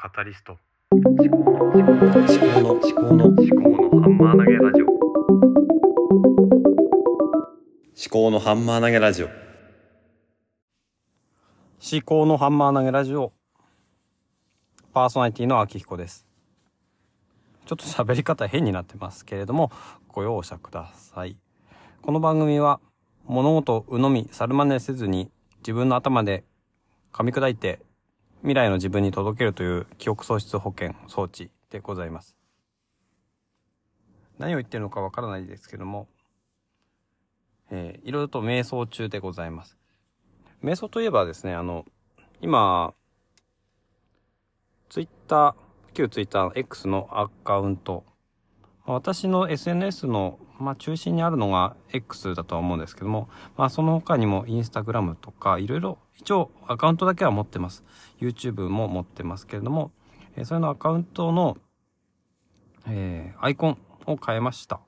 カタリスト。思考の思考の思考の思考の思思考のハンマー投げラジオ。考のハンマー投げラジオ。思考のハンマー投げラジオ。パーソナリティの秋彦です。ちょっと喋り方変になってますけれどもご容赦ください。この番組は物事を鵜呑み猿真似せずに自分の頭で噛み砕いて未来の自分に届けるという記憶喪失保険装置でございます。何を言ってるのかわからないですけども、えーいろいろと瞑想中でございます。瞑想といえばですね、あの、今、ツイッター、旧ツイッターの X のアカウント、私の SNS の、まあ、中心にあるのが X だとは思うんですけども、まあ、その他にもインスタグラムとか、いろいろ、一応アカウントだけは持ってます。YouTube も持ってますけれども、えーそれのアカウントの、えーアイコンを変えました。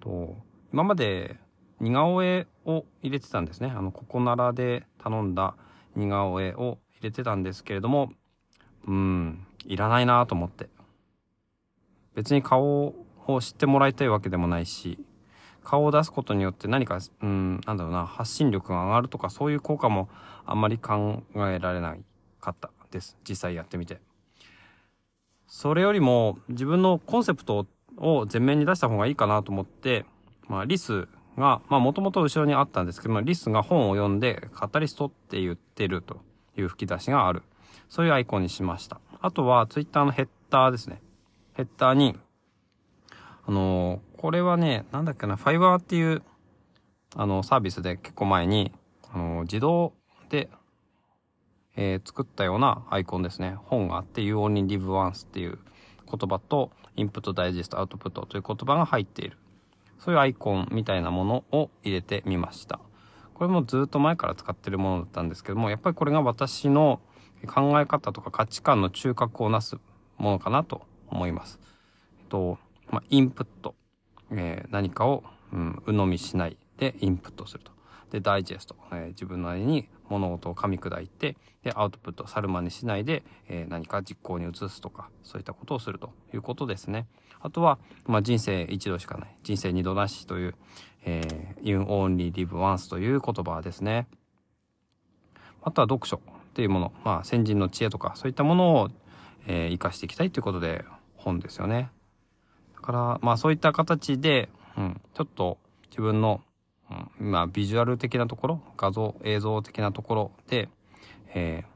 と今まで似顔絵を入れてたんですね。あの、ここならで頼んだ似顔絵を入れてたんですけれども、うん、いらないなと思って。別に顔を知ってもらいたいわけでもないし、顔を出すことによって何か、うん、なんだろうな、発信力が上がるとかそういう効果もあんまり考えられないかったです。実際やってみて。それよりも自分のコンセプトを前面に出した方がいいかなと思って、まあ、リスが、まあ、もともと後ろにあったんですけども、リスが本を読んで、カタリストって言ってるという吹き出しがある。そういうアイコンにしました。あとは、ツイッターのヘッダーですね。ヘッダーに、あのこれはね、なんだっけな、ファイバーっていう、あの、サービスで結構前に、あの自動で、えー作ったようなアイコンですね。本があって、You Only Live Once っていう言葉と、インプット、ダイジェスト、アウトプットという言葉が入っている。そういうアイコンみたいなものを入れてみました。これもずっと前から使ってるものだったんですけども、やっぱりこれが私の考え方とか価値観の中核をなすものかなと思います。えっと、まあ、インプット。えー何かを、うん、鵜呑みしないでインプットすると。で、ダイジェスト。えー自分なりに物事を噛み砕いて、で、アウトプット、猿真似しないで、えー何か実行に移すとか、そういったことをするということですね。あとは、まあ、人生一度しかない。人生二度なしという、えー You only live once という言葉ですね。あとは読書っていうもの、まあ、先人の知恵とか、そういったものを、えー活かしていきたいということで、本ですよね。から、まあ、そういった形で、うん、ちょっと自分の、うん、まあ、ビジュアル的なところ、画像、映像的なところで、えー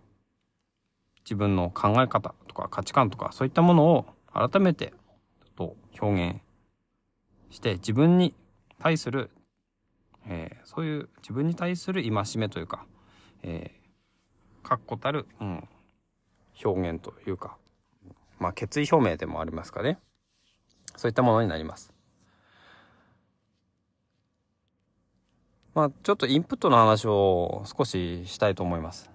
自分の考え方とか価値観とか、そういったものを改めて、ちょっと表現して、自分に対する、えーそういう自分に対する戒めというか、えー確固たる、うん、表現というか、まあ、決意表明でもありますかね。そういったものになります。まあ、ちょっとインプットの話を少ししたいと思います。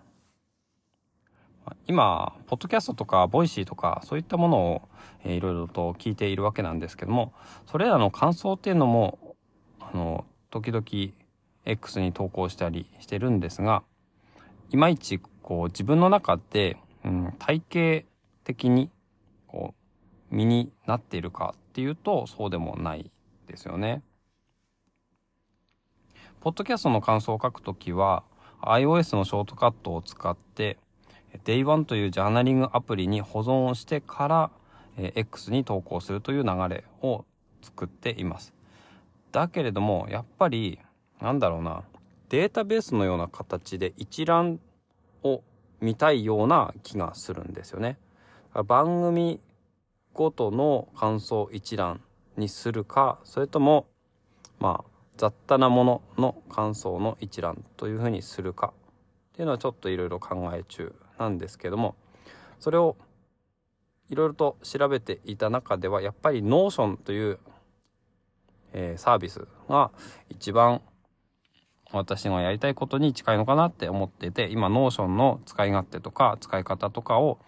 今、ポッドキャストとか、ボイシーとか、そういったものを、えーいろいろと聞いているわけなんですけども、それらの感想っていうのも、あの、時々 X に投稿したりしてるんですが、いまいち、こう、自分の中で、うん、体系的に、こう、身になっているかっていうと、そうでもないですよね。ポッドキャストの感想を書くときは、iOS のショートカットを使って、Day1 というジャーナリングアプリに保存をしてから、X に投稿するという流れを作っています。だけれども、やっぱり、なんだろうな、データベースのような形で一覧を見たいような気がするんですよね。番組ごとの感想一覧にするか、それとも、まあ、雑多なものの感想の一覧というふうにするかっていうのはちょっといろいろ考え中なんですけども、それをいろいろと調べていた中では、やっぱり Notion という、えーサービスが一番私がやりたいことに近いのかなって思ってて、今 Notion の使い勝手とか使い方とかを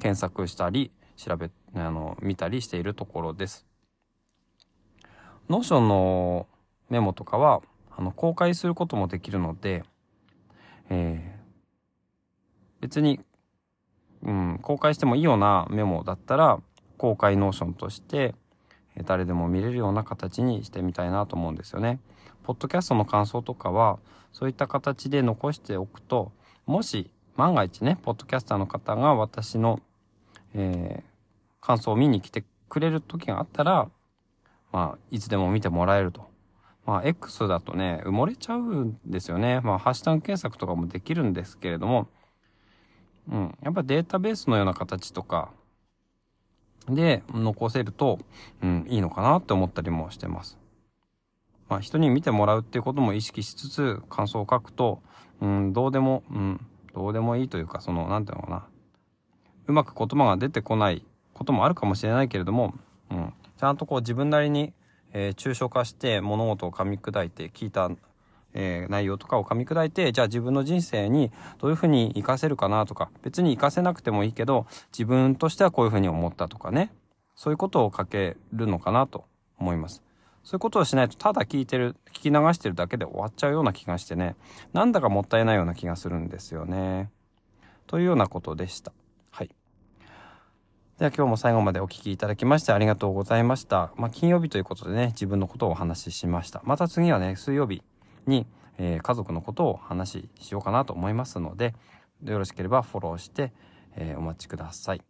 検索したり、調べ、あの、見たりしているところです。Notion のメモとかは、あの、公開することもできるので、えー別に、うん、公開してもいいようなメモだったら公開ノーションとしてえ誰でも見れるような形にしてみたいなと思うんですよね。ポッドキャストの感想とかはそういった形で残しておくともし万が一ねポッドキャスターの方が私の、えー感想を見に来てくれる時があったらまあいつでも見てもらえると。まあ X だとね埋もれちゃうんですよね。まあハッシュタグ検索とかもできるんですけれどもうん、やっぱデータベースのような形とかで残せると、うん、いいのかなって思ったりもしてます。まあ人に見てもらうっていうことも意識しつつ感想を書くと、うん、どうでも、うん、どうでもいいというか、その、なんていうのかな。うまく言葉が出てこないこともあるかもしれないけれども、うん、ちゃんとこう自分なりに、えー抽象化して物事を噛み砕いて聞いた、えー内容とかを噛み砕いてじゃあ自分の人生にどういうふうに活かせるかなとか別に活かせなくてもいいけど自分としてはこういうふうに思ったとかねそういうことを書けるのかなと思います。そういうことをしないとただ聞いてる聞き流してるだけで終わっちゃうような気がしてねなんだかもったいないような気がするんですよね。というようなことでした。では今日も最後までお聞きいただきましてありがとうございました。まあ金曜日ということでね、自分のことをお話ししました。また次はね、水曜日に、えー家族のことをお話ししようかなと思いますので、よろしければフォローして、えーお待ちください。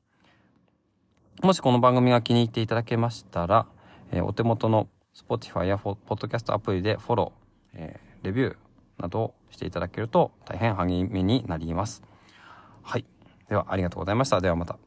もしこの番組が気に入っていただけましたら、えーお手元の Spotify や Podcast アプリでフォロー、えーレビューなどをしていただけると大変励みになります。はい。ではありがとうございました。ではまた。